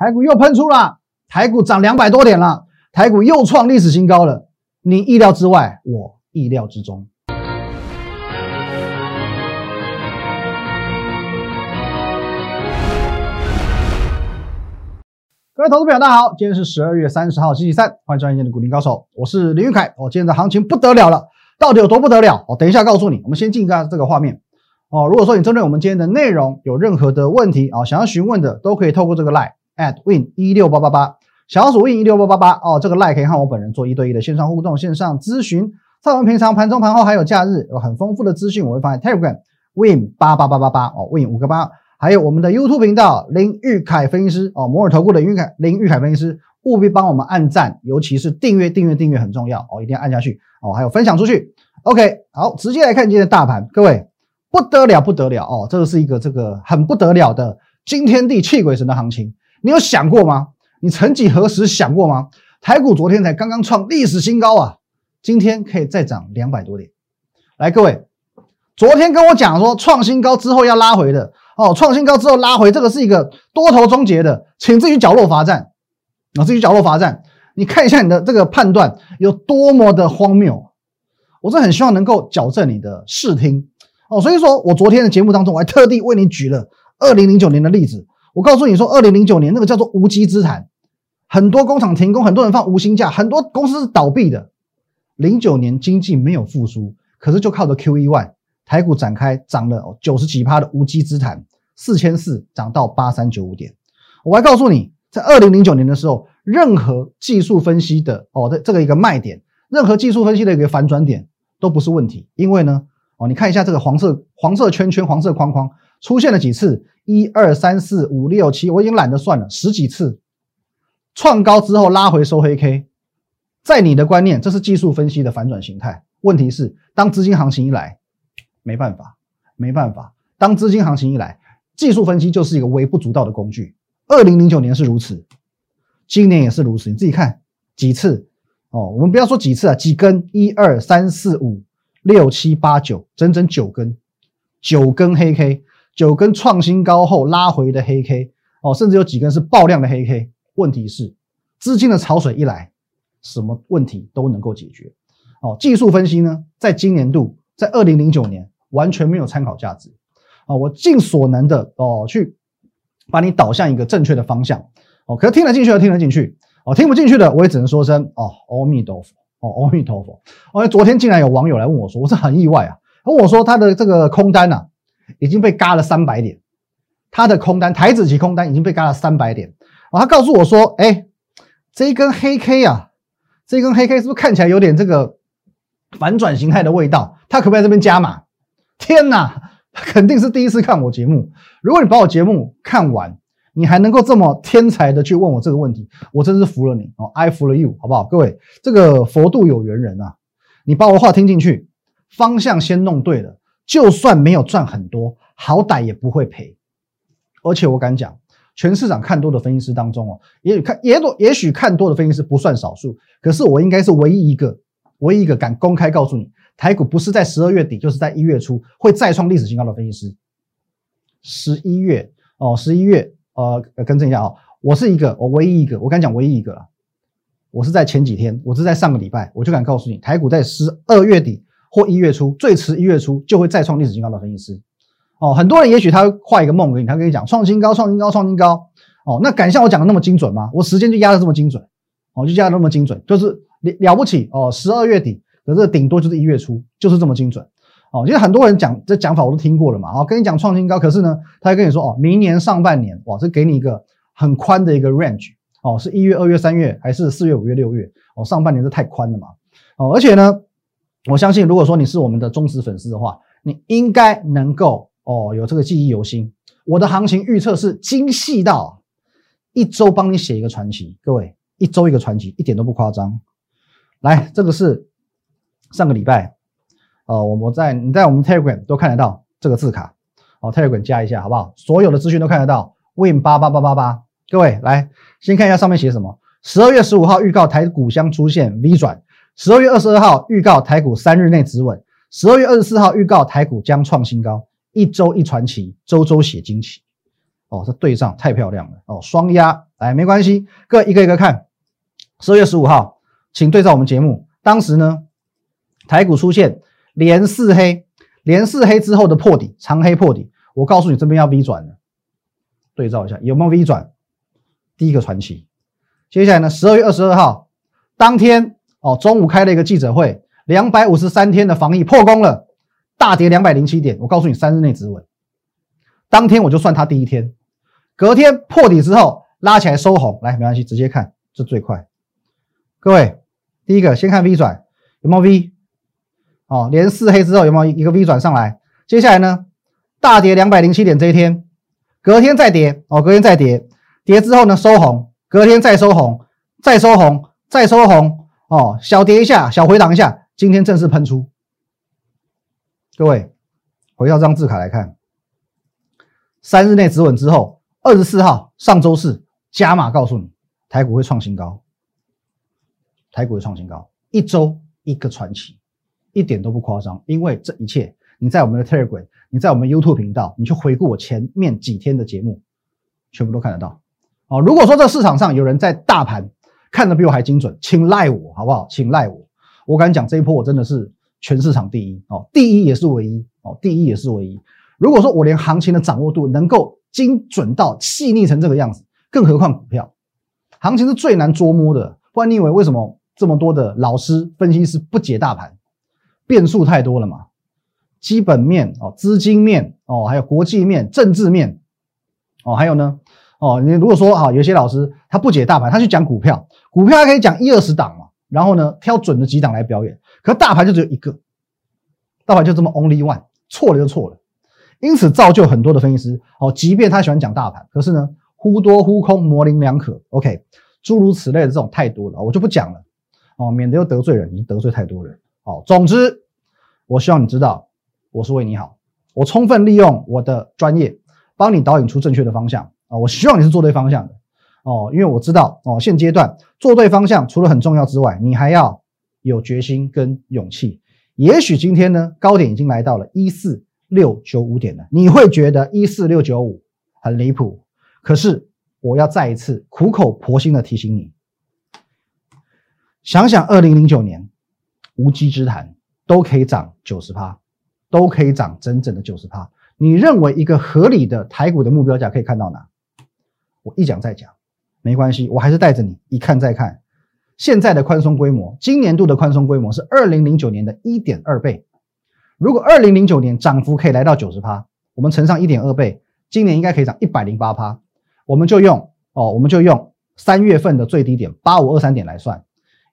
台股又喷出了，台股涨两百多点了，台股又创历史新高了。你意料之外，我意料之中。各位投资朋友，大家好，今天是十二月三十号，星期三，欢迎收看今天的股林高手，我是林玉凯。哦，今天的行情不得了了，到底有多不得了？哦，等一下告诉你。我们先进一下这个画面。哦，如果说你针对我们今天的内容有任何的问题啊，想要询问的，都可以透过这个 line at win 一六八八八，小鼠 win 一六八八八哦，这个 line 可以和我本人做一对一的线上互动、线上咨询。在我们平常盘中、盘后还有假日有很丰富的资讯，我会放在 Telegram win 八八八八八哦，win 五个八。还有我们的 YouTube 频道林玉凯分析师哦，摩尔投顾的玉凯林玉凯分析师，务必帮我们按赞，尤其是订阅订阅订阅很重要哦，一定要按下去哦，还有分享出去。OK，好，直接来看今天的大盘，各位不得了不得了哦，这个是一个这个很不得了的惊天地泣鬼神的行情，你有想过吗？你曾几何时想过吗？台股昨天才刚刚创历史新高啊，今天可以再涨两百多点。来，各位，昨天跟我讲说创新高之后要拉回的。哦，创新高之后拉回，这个是一个多头终结的，请自己角落罚站，啊，自己角落罚站。你看一下你的这个判断有多么的荒谬，我是很希望能够矫正你的视听哦。所以说我昨天的节目当中，我还特地为你举了二零零九年的例子，我告诉你说，二零零九年那个叫做无稽之谈，很多工厂停工，很多人放无薪假，很多公司是倒闭的。零九年经济没有复苏，可是就靠着 Q E One。台股展开涨了九十几趴的无稽之谈，四千四涨到八三九五点。我还告诉你，在二零零九年的时候，任何技术分析的哦的这个一个卖点，任何技术分析的一个反转点都不是问题。因为呢，哦你看一下这个黄色黄色圈圈黄色框框出现了几次？一二三四五六七，我已经懒得算了，十几次。创高之后拉回收黑 K，在你的观念，这是技术分析的反转形态。问题是，当资金行情一来。没办法，没办法。当资金行情一来，技术分析就是一个微不足道的工具。二零零九年是如此，今年也是如此。你自己看几次哦？我们不要说几次啊，几根？一二三四五六七八九，整整九根，九根黑 K，九根创新高后拉回的黑 K 哦，甚至有几根是爆量的黑 K。问题是，资金的潮水一来，什么问题都能够解决哦。技术分析呢，在今年度，在二零零九年。完全没有参考价值啊！我尽所能的哦，去把你导向一个正确的方向哦。可是听得进去的听得进去哦，听不进去的我也只能说声哦，阿弥陀佛哦，阿弥陀佛。哦，昨天竟然有网友来问我说，我是很意外啊。问我说他的这个空单呐已经被嘎了三百点，他的空单台子期空单已经被嘎了三百点。哦，他告诉我说，哎，这一根黑 K 啊，这一根黑 K 是不是看起来有点这个反转形态的味道？他可不可以在这边加码？天哪，肯定是第一次看我节目。如果你把我节目看完，你还能够这么天才的去问我这个问题，我真是服了你哦！I 服了 you，好不好？各位，这个佛度有缘人啊，你把我话听进去，方向先弄对了，就算没有赚很多，好歹也不会赔。而且我敢讲，全市场看多的分析师当中哦，也许看也多，也许看多的分析师不算少数，可是我应该是唯一一个，唯一一个敢公开告诉你。台股不是在十二月底，就是在一月初会再创历史新高。的分析师，十一月哦，十一月呃，更正一下哦，我是一个，我唯一一个，我敢讲唯一一个了。我是在前几天，我是在上个礼拜，我就敢告诉你，台股在十二月底或一月初，最迟一月初就会再创历史新高。的分析师哦，很多人也许他画一个梦给你，他跟你讲创新高，创新高，创新高哦，那敢像我讲的那么精准吗？我时间就压的这么精准，哦，就压的那么精准，就是了了不起哦，十二月底。可是顶多就是一月初，就是这么精准哦。其实很多人讲这讲法我都听过了嘛。哦，跟你讲创新高，可是呢，他跟你说哦，明年上半年哇，这给你一个很宽的一个 range 哦，是一月、二月、三月，还是四月、五月、六月？哦，上半年是太宽了嘛。哦，而且呢，我相信如果说你是我们的忠实粉丝的话，你应该能够哦有这个记忆犹新。我的行情预测是精细到一周帮你写一个传奇，各位一周一个传奇，一点都不夸张。来，这个是。上个礼拜，呃，我我在你在我们 Telegram 都看得到这个字卡，哦，Telegram 加一下好不好？所有的资讯都看得到，Win 八八八八八，各位来先看一下上面写什么。十二月十五号预告台股将出现 V 转，十二月二十二号预告台股三日内止稳，十二月二十四号预告台股将创新高，一周一传奇，周周写惊奇。哦，这对账太漂亮了哦，双压来，没关系，各一个一个看。十二月十五号，请对照我们节目，当时呢，台股出现连四黑，连四黑之后的破底，长黑破底。我告诉你，这边要 V 转了，对照一下有没有 V 转。第一个传奇。接下来呢，十二月二十二号当天哦，中午开了一个记者会，两百五十三天的防疫破功了，大跌两百零七点。我告诉你，三日内止稳。当天我就算它第一天，隔天破底之后拉起来收红，来没关系，直接看这最快。各位，第一个先看 V 转有没有 V，哦，连四黑之后有没有一个 V 转上来？接下来呢，大跌两百零七点这一天，隔天再跌哦，隔天再跌，跌之后呢收红，隔天再收红，再收红，再收红哦，小跌一下，小回档一下，今天正式喷出。各位，回到这张字卡来看，三日内止稳之后，二十四号上周四加码告诉你，台股会创新高。台股的创新高，一周一个传奇，一点都不夸张。因为这一切，你在我们的 Telegram，你在我们 YouTube 频道，你去回顾我前面几天的节目，全部都看得到。哦，如果说这市场上有人在大盘看的比我还精准，请赖我好不好？请赖我，我敢讲这一波我真的是全市场第一哦，第一也是唯一哦，第一也是唯一。如果说我连行情的掌握度能够精准到细腻成这个样子，更何况股票，行情是最难捉摸的。不然你以为为什么？这么多的老师分析师不解大盘，变数太多了嘛？基本面哦，资金面哦，还有国际面、政治面哦，还有呢哦，你如果说啊，有些老师他不解大盘，他去讲股票，股票他可以讲一二十档嘛，然后呢挑准的几档来表演，可大盘就只有一个，大盘就这么 only one，错了就错了，因此造就很多的分析师哦，即便他喜欢讲大盘，可是呢忽多忽空，模棱两可，OK，诸如此类的这种太多了，我就不讲了。哦，免得又得罪人，你得罪太多人。哦，总之，我希望你知道，我是为你好，我充分利用我的专业，帮你导引出正确的方向啊。我希望你是做对方向的哦，因为我知道哦，现阶段做对方向除了很重要之外，你还要有决心跟勇气。也许今天呢，高点已经来到了一四六九五点了，你会觉得一四六九五很离谱，可是我要再一次苦口婆心的提醒你。想想二零零九年，无稽之谈都可以涨九十趴，都可以涨整整的九十趴。你认为一个合理的台股的目标价可以看到哪？我一讲再讲，没关系，我还是带着你一看再看。现在的宽松规模，今年度的宽松规模是二零零九年的一点二倍。如果二零零九年涨幅可以来到九十趴，我们乘上一点二倍，今年应该可以涨一百零八趴。我们就用哦，我们就用三月份的最低点八五二三点来算。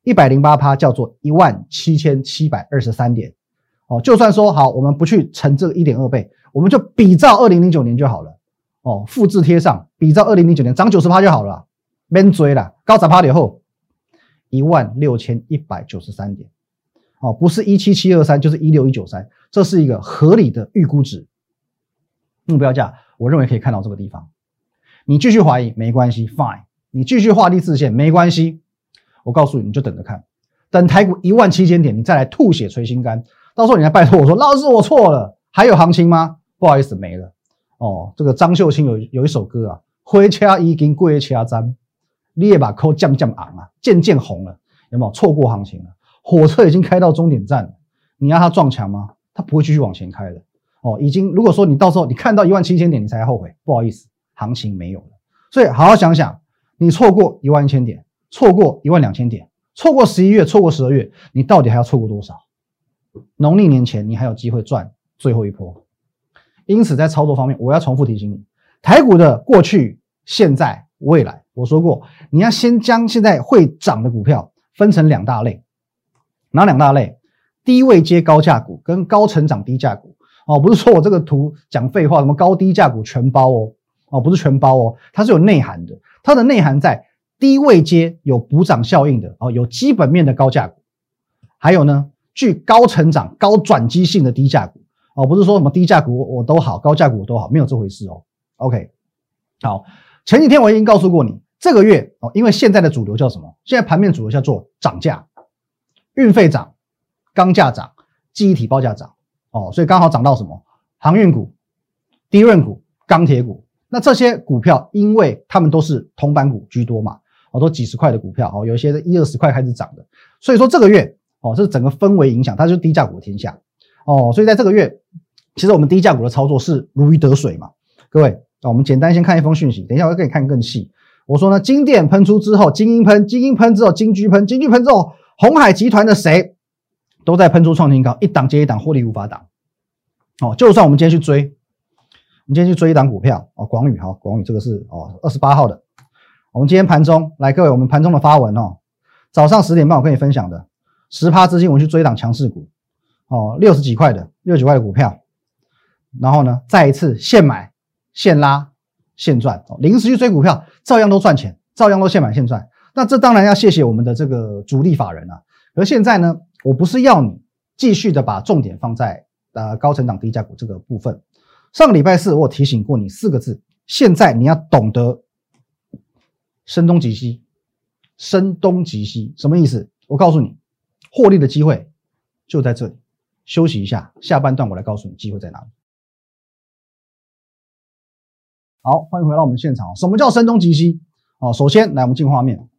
一百零八趴叫做一万七千七百二十三点，哦，就算说好，我们不去乘这个一点二倍，我们就比照二零零九年就好了，哦，复制贴上，比照二零零九年涨九十趴就好了，免追了，高涨趴以后一万六千一百九十三点，哦，不是一七七二三就是一六一九三，这是一个合理的预估值，目标价，我认为可以看到这个地方，你继续怀疑没关系，fine，你继续画地自限没关系。我告诉你，你就等着看，等台股一万七千点，你再来吐血捶心肝。到时候你来拜托我说，老师我错了，还有行情吗？不好意思，没了。哦，这个张秀清有有一首歌啊，灰车已经过车站，你也把口降降昂啊，渐渐红了，有没有错过行情了？火车已经开到终点站了，你让它撞墙吗？它不会继续往前开的。哦，已经如果说你到时候你看到一万七千点，你才后悔，不好意思，行情没有了。所以好好想想，你错过一万一千点。错过一万两千点，错过十一月，错过十二月，你到底还要错过多少？农历年前你还有机会赚最后一波。因此，在操作方面，我要重复提醒你：台股的过去、现在、未来，我说过，你要先将现在会涨的股票分成两大类。哪两大类？低位接高价股跟高成长低价股。哦，不是说我这个图讲废话，什么高低价股全包哦，哦，不是全包哦，它是有内涵的，它的内涵在。低位接有补涨效应的哦，有基本面的高价股，还有呢，具高成长、高转机性的低价股哦，不是说什么低价股我都好，高价股我都好，没有这回事哦。OK，好，前几天我已经告诉过你，这个月哦，因为现在的主流叫什么？现在盘面主流叫做涨价，运费涨，钢价涨，记忆体报价涨哦，所以刚好涨到什么？航运股、低润股、钢铁股。那这些股票，因为他们都是铜板股居多嘛，哦，都几十块的股票，哦，有一些一二十块开始涨的，所以说这个月，哦，这整个氛围影响，它就是低价股的天下，哦，所以在这个月，其实我们低价股的操作是如鱼得水嘛，各位，我们简单先看一封讯息，等一下我会给你看更细。我说呢，金店喷出之后，金鹰喷，金鹰喷之后，金居喷，金居喷之后，红海集团的谁都在喷出创新高，一档接一档，获利无法挡。哦，就算我们今天去追，我们今天去追一档股票哦，广宇哈，广宇这个是哦二十八号的。我们今天盘中来，各位，我们盘中的发文哦，早上十点半我跟你分享的，十趴资金我去追一档强势股哦，六十几块的，六十几块的股票，然后呢，再一次现买现拉。现赚哦，临时去追股票，照样都赚钱，照样都现买现赚。那这当然要谢谢我们的这个主力法人啊。而现在呢，我不是要你继续的把重点放在呃高成长低价股这个部分。上个礼拜四我提醒过你四个字，现在你要懂得声东击西，声东击西什么意思？我告诉你，获利的机会就在这里。休息一下，下半段我来告诉你机会在哪里。好，欢迎回到我们现场。什么叫声东击西？哦，首先来我们进画面，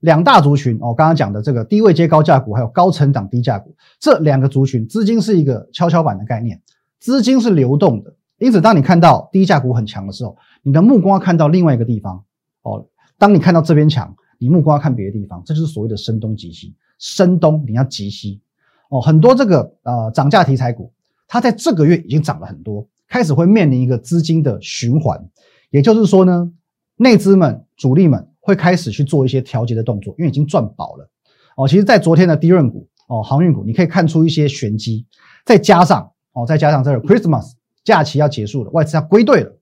两大族群哦，刚刚讲的这个低位接高价股，还有高成长低价股，这两个族群资金是一个跷跷板的概念，资金是流动的。因此，当你看到低价股很强的时候，你的目光要看到另外一个地方哦。当你看到这边强，你目光要看别的地方，这就是所谓的声东击西。声东你要击西哦，很多这个呃涨价题材股，它在这个月已经涨了很多，开始会面临一个资金的循环。也就是说呢，内资们、主力们会开始去做一些调节的动作，因为已经赚饱了哦。其实，在昨天的低润股哦、航运股，你可以看出一些玄机。再加上哦，再加上这个 Christmas 假期要结束了，外资要归队了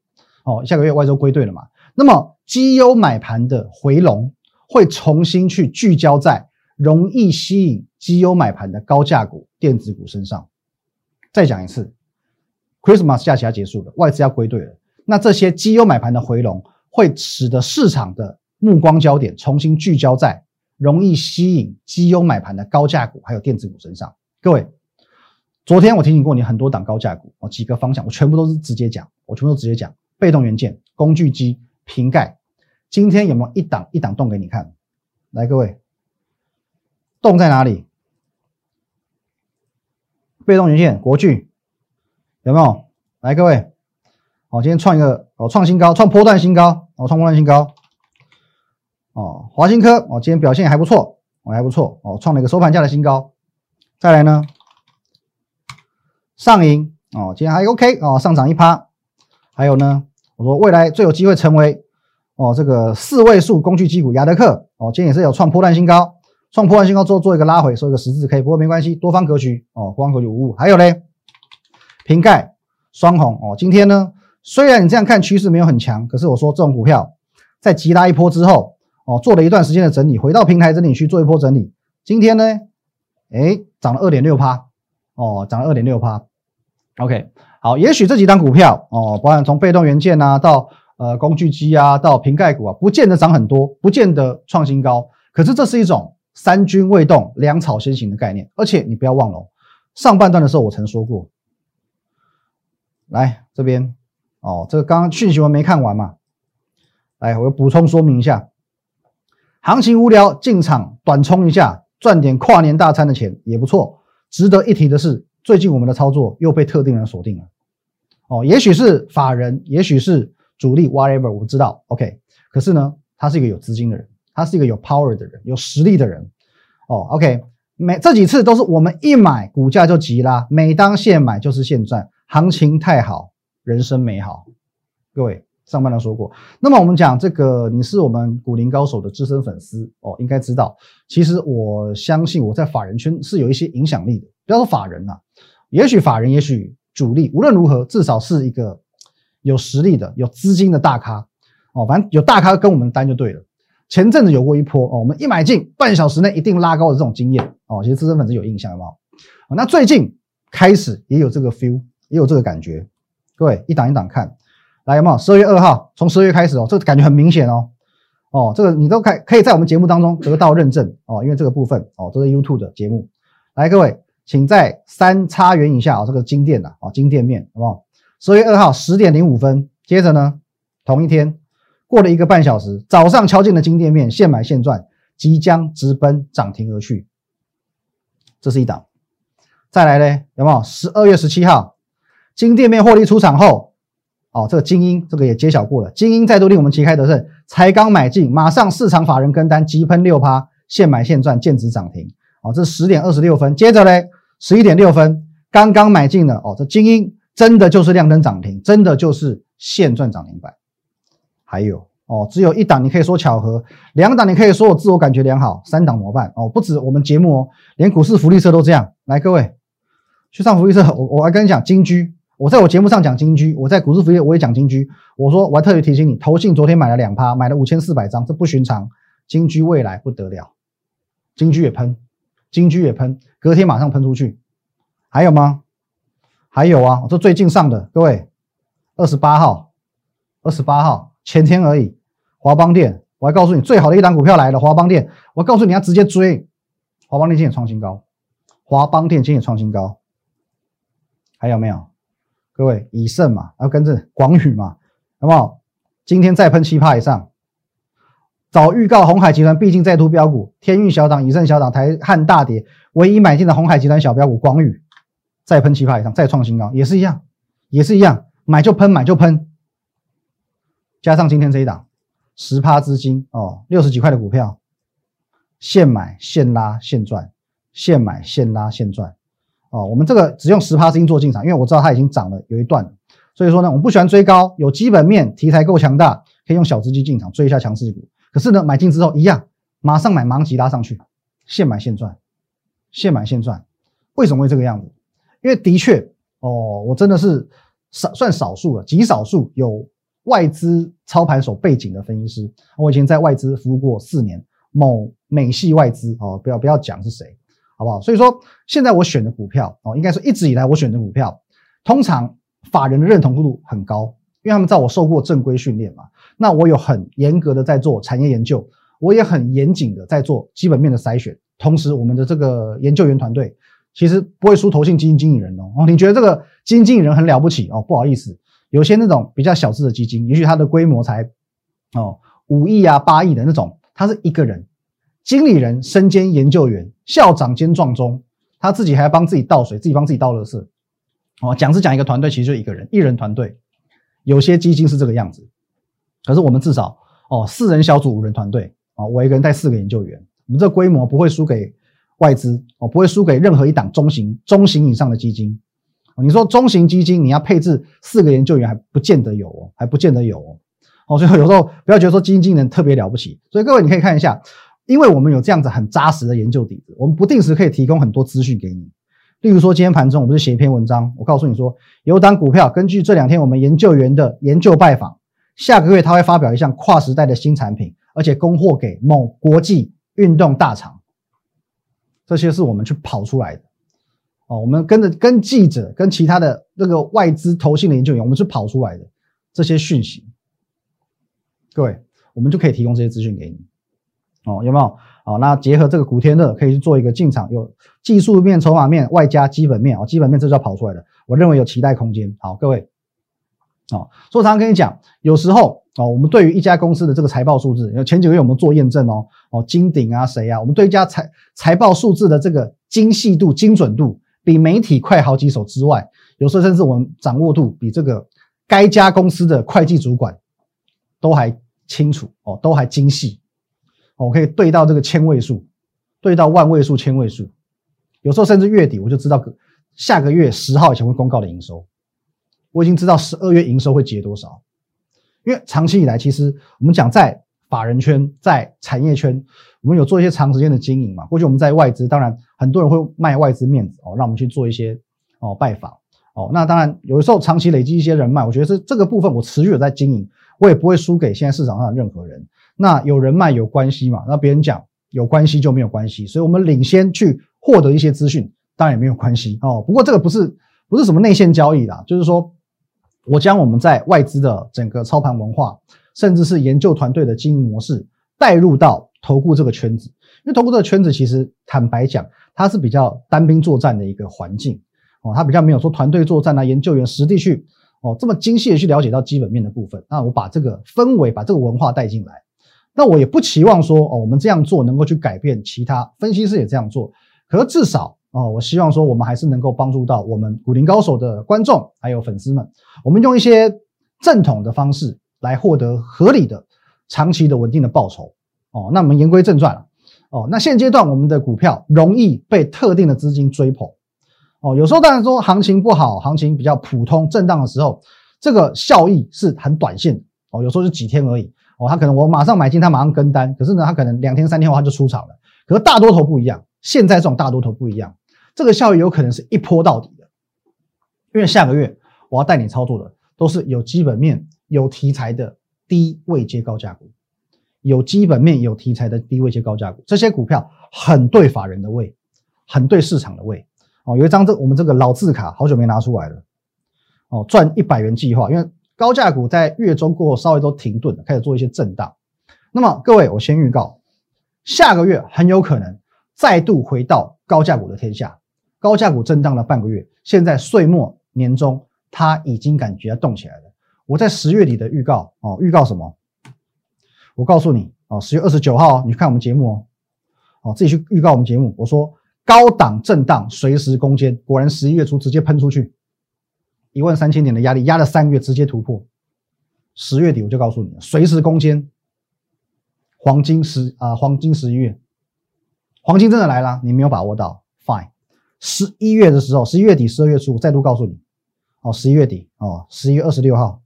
哦，下个月外资归队了嘛。那么绩优买盘的回笼会重新去聚焦在容易吸引绩优买盘的高价股、电子股身上。再讲一次，Christmas 假期要结束了，外资要归队了。那这些绩优买盘的回笼，会使得市场的目光焦点重新聚焦在容易吸引绩优买盘的高价股还有电子股身上。各位，昨天我提醒过你很多档高价股哦，几个方向我全部都是直接讲，我全部都直接讲。被动元件、工具机、瓶盖，今天有没有一档一档动给你看？来，各位，动在哪里？被动元件、国巨有没有？来，各位。哦，今天创一个哦，创新高，创波段新高，哦，创波段新高，哦，华新科哦，今天表现还不错，哦，还不错，哦，创了一个收盘价的新高。再来呢，上银哦，今天还 OK 哦，上涨一趴。还有呢，我说未来最有机会成为哦这个四位数工具机股，亚德克哦，今天也是有创波段新高，创波段新高之后做一个拉回，收一个十字 K，不过没关系，多方格局哦，多方格局无误。还有嘞，瓶盖双红哦，今天呢。虽然你这样看趋势没有很强，可是我说这种股票在急拉一波之后，哦，做了一段时间的整理，回到平台整理区做一波整理，今天呢，哎，涨了二点六趴，哦，涨了二点六趴。OK，好，也许这几单股票，哦，包含从被动元件啊，到呃工具机啊，到瓶盖股啊，不见得涨很多，不见得创新高，可是这是一种三军未动，粮草先行的概念，而且你不要忘了，上半段的时候我曾说过，来这边。哦，这个刚刚讯息我没看完嘛，来，我补充说明一下，行情无聊进场短冲一下，赚点跨年大餐的钱也不错。值得一提的是，最近我们的操作又被特定人锁定了。哦，也许是法人，也许是主力，whatever，我不知道。OK，可是呢，他是一个有资金的人，他是一个有 power 的人，有实力的人。哦，OK，每这几次都是我们一买股价就急拉，每当现买就是现赚，行情太好。人生美好，各位上半段说过。那么我们讲这个，你是我们股林高手的资深粉丝哦，应该知道。其实我相信我在法人圈是有一些影响力的。不要说法人呐，也许法人，也许主力，无论如何，至少是一个有实力的、有资金的大咖哦。反正有大咖跟我们单就对了。前阵子有过一波哦，我们一买进，半小时内一定拉高的这种经验哦。其实资深粉丝有印象吗？那最近开始也有这个 feel，也有这个感觉。各位一档一档看，来有没有？十二月二号，从十二月开始哦，这个感觉很明显哦。哦，这个你都可可以在我们节目当中得到认证哦，因为这个部分哦都是 YouTube 的节目。来，各位，请在三叉元以下哦，这个金店的哦，金店面好不好？十二月二号十点零五分，接着呢，同一天过了一个半小时，早上敲进了金店面，现买现赚，即将直奔涨停而去。这是一档。再来呢，有没有？十二月十七号，金店面获利出场后，哦，这个精英这个也揭晓过了，精英再度令我们旗开得胜，才刚买进，马上市场法人跟单急喷六趴，现买现赚，见值涨停。哦，这十点二十六分，接着嘞，十一点六分，刚刚买进的哦，这精英真的就是亮灯涨停，真的就是现赚涨停板。还有哦，只有一档你可以说巧合，两档你可以说我自我感觉良好，三档怎么办？哦，不止我们节目哦，连股市福利社都这样。来，各位去上福利社，我我还跟你讲金居，我在我节目上讲金居，我在股市福利我也讲金居。我说我还特别提醒你，投信昨天买了两趴，买了五千四百张，这不寻常。金居未来不得了，金居也喷。金居也喷，隔天马上喷出去，还有吗？还有啊，我说最近上的，各位，二十八号，二十八号前天而已，华邦电，我还告诉你最好的一档股票来了，华邦电，我告诉你要直接追，华邦电今天也创新高，华邦电今天也创新高，还有没有？各位，以盛嘛，要跟着广宇嘛，好不好？今天再喷七趴以上。早预告红海集团毕竟再突标股，天运小涨，以盛小涨，台汉大跌，唯一买进的红海集团小标股广宇再喷七趴以上，再创新高，也是一样，也是一样，买就喷，买就喷。加上今天这一档十趴资金哦，六十几块的股票，现买现拉现赚，现买现拉现赚哦。我们这个只用十趴资金做进场，因为我知道它已经涨了有一段，所以说呢，我们不喜欢追高，有基本面题材够强大，可以用小资金进场追一下强势股。可是呢，买进之后一样，马上买，马上急拉上去，现买现赚，现买现赚。为什么会这个样子？因为的确哦，我真的是少算少数了，极少数有外资操盘手背景的分析师。我以前在外资服务过四年，某美系外资哦，不要不要讲是谁，好不好？所以说现在我选的股票哦，应该说一直以来我选的股票，通常法人的认同度很高。因为他们知道我受过正规训练嘛，那我有很严格的在做产业研究，我也很严谨的在做基本面的筛选。同时，我们的这个研究员团队其实不会输投信基金经理人哦。哦，你觉得这个基金经理人很了不起哦？不好意思，有些那种比较小资的基金，也许它的规模才哦五亿啊八亿的那种，他是一个人，经理人身兼研究员，校长兼撞钟，他自己还要帮自己倒水，自己帮自己倒垃圾。哦，讲是讲一个团队，其实就一个人，一人团队。有些基金是这个样子，可是我们至少哦，四人小组五人团队啊，我一个人带四个研究员，我们这规模不会输给外资哦，不会输给任何一档中型、中型以上的基金。你说中型基金你要配置四个研究员还不见得有哦，还不见得有哦。哦，所以有时候不要觉得说基金经理人特别了不起。所以各位你可以看一下，因为我们有这样子很扎实的研究底子，我们不定时可以提供很多资讯给你。例如说，今天盘中我不是写一篇文章，我告诉你说，有档股票，根据这两天我们研究员的研究拜访，下个月他会发表一项跨时代的新产品，而且供货给某国际运动大厂。这些是我们去跑出来的哦，我们跟着跟记者、跟其他的那个外资投信的研究员，我们是跑出来的这些讯息。各位，我们就可以提供这些资讯给你哦，有没有？好，那结合这个古天乐，可以去做一个进场，有技术面、筹码面，外加基本面哦。基本面这就要跑出来的，我认为有期待空间。好，各位，哦，所以常常跟你讲，有时候哦，我们对于一家公司的这个财报数字，有前几个月我们做验证哦，哦，金鼎啊，谁啊，我们对一家财财报数字的这个精细度、精准度，比媒体快好几手之外，有时候甚至我们掌握度比这个该家公司的会计主管都还清楚哦，都还精细。我可以对到这个千位数，对到万位数、千位数，有时候甚至月底我就知道下个月十号以前会公告的营收，我已经知道十二月营收会结多少。因为长期以来，其实我们讲在法人圈、在产业圈，我们有做一些长时间的经营嘛。过去我们在外资，当然很多人会卖外资面子哦，让我们去做一些哦拜访哦。那当然有的时候长期累积一些人脉，我觉得这这个部分我持续有在经营，我也不会输给现在市场上的任何人。那有人脉有关系嘛？那别人讲有关系就没有关系，所以我们领先去获得一些资讯，当然也没有关系哦。不过这个不是不是什么内线交易啦，就是说我将我们在外资的整个操盘文化，甚至是研究团队的经营模式带入到投顾这个圈子，因为投顾这个圈子其实坦白讲，它是比较单兵作战的一个环境哦，它比较没有说团队作战啊，研究员实地去哦，这么精细的去了解到基本面的部分，那我把这个氛围、把这个文化带进来，那我也不期望说哦，我们这样做能够去改变其他分析师也这样做，可是至少哦，我希望说我们还是能够帮助到我们股林高手的观众还有粉丝们，我们用一些正统的方式来获得合理的、长期的稳定的报酬哦。那我们言归正传了哦，那现阶段我们的股票容易被特定的资金追捧。哦，有时候当然说行情不好，行情比较普通震荡的时候，这个效益是很短线哦，有时候是几天而已哦，他可能我马上买进，他马上跟单，可是呢，他可能两天三天后他就出场了。可是大多头不一样，现在这种大多头不一样，这个效益有可能是一波到底的，因为下个月我要带你操作的都是有基本面、有题材的低位接高价股，有基本面、有题材的低位接高价股，这些股票很对法人的胃，很对市场的胃。哦，有一张这我们这个老字卡，好久没拿出来了。哦，赚一百元计划，因为高价股在月中过后稍微都停顿了，开始做一些震荡。那么各位，我先预告，下个月很有可能再度回到高价股的天下。高价股震荡了半个月，现在岁末年终，它已经感觉要动起来了。我在十月底的预告，哦，预告什么？我告诉你，哦，十月二十九号，你去看我们节目哦，哦，自己去预告我们节目，我说。高档震荡，随时攻坚。果然，十一月初直接喷出去，一万三千点的压力压了三个月，直接突破。十月底我就告诉你了，随时攻坚。黄金十啊，黄金十一月，黄金真的来了，你没有把握到，fine。十一月的时候，十一月底、十二月初，再度告诉你，哦，十一月底哦，十一月二十六号，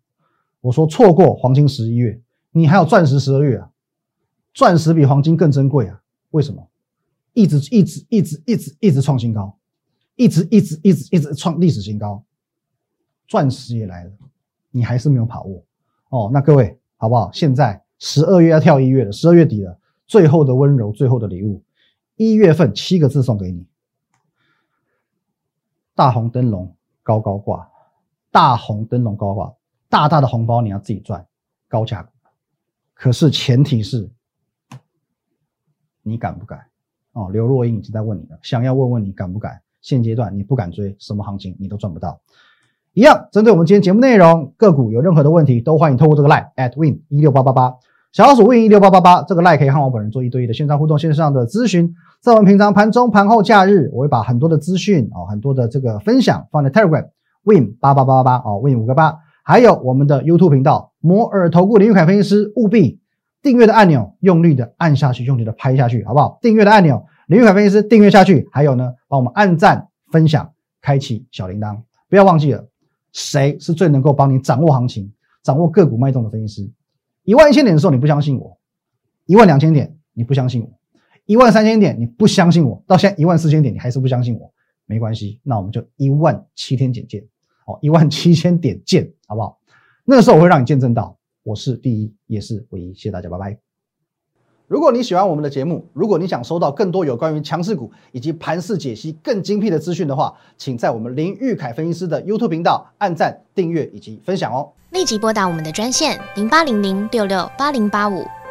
我说错过黄金十一月，你还有钻石十二月啊，钻石比黄金更珍贵啊，为什么？一直一直一直一直一直创新高，一直一直一直一直创历史新高，钻石也来了，你还是没有把握哦。那各位好不好？现在十二月要跳一月了，十二月底了，最后的温柔，最后的礼物，一月份七个字送给你：大红灯笼高高挂，大红灯笼高挂，大大的红包你要自己赚，高价股。可是前提是，你敢不敢？哦，刘若英已经在问你了，想要问问你敢不敢？现阶段你不敢追，什么行情你都赚不到。一样，针对我们今天节目内容，个股有任何的问题，都欢迎透过这个 line at win 一六八八八，小老鼠 win 一六八八八，这个 line 可以和我本人做一对一的线上互动，线上的咨询。在我们平常盘中、盘后、假日，我会把很多的资讯哦，很多的这个分享放在 Telegram win 八八八八八哦，win 五个八，还有我们的 YouTube 频道摩尔投顾林玉凯分析师，务必。订阅的按钮，用力的按下去，用力的拍下去，好不好？订阅的按钮，林玉凯分析师订阅下去。还有呢，帮我们按赞、分享、开启小铃铛，不要忘记了，谁是最能够帮你掌握行情、掌握个股脉动的分析师？一万一千点的时候你不相信我，一万两千点你不相信我，一万三千点你不相信我，到现在一万四千点你还是不相信我，没关系，那我们就一万七天简介，哦，一万七千点见，好不好？那个时候我会让你见证到。我是第一，也是唯一。谢谢大家，拜拜。如果你喜欢我们的节目，如果你想收到更多有关于强势股以及盘势解析更精辟的资讯的话，请在我们林玉凯分析师的 YouTube 频道按赞、订阅以及分享哦。立即拨打我们的专线零八零零六六八零八五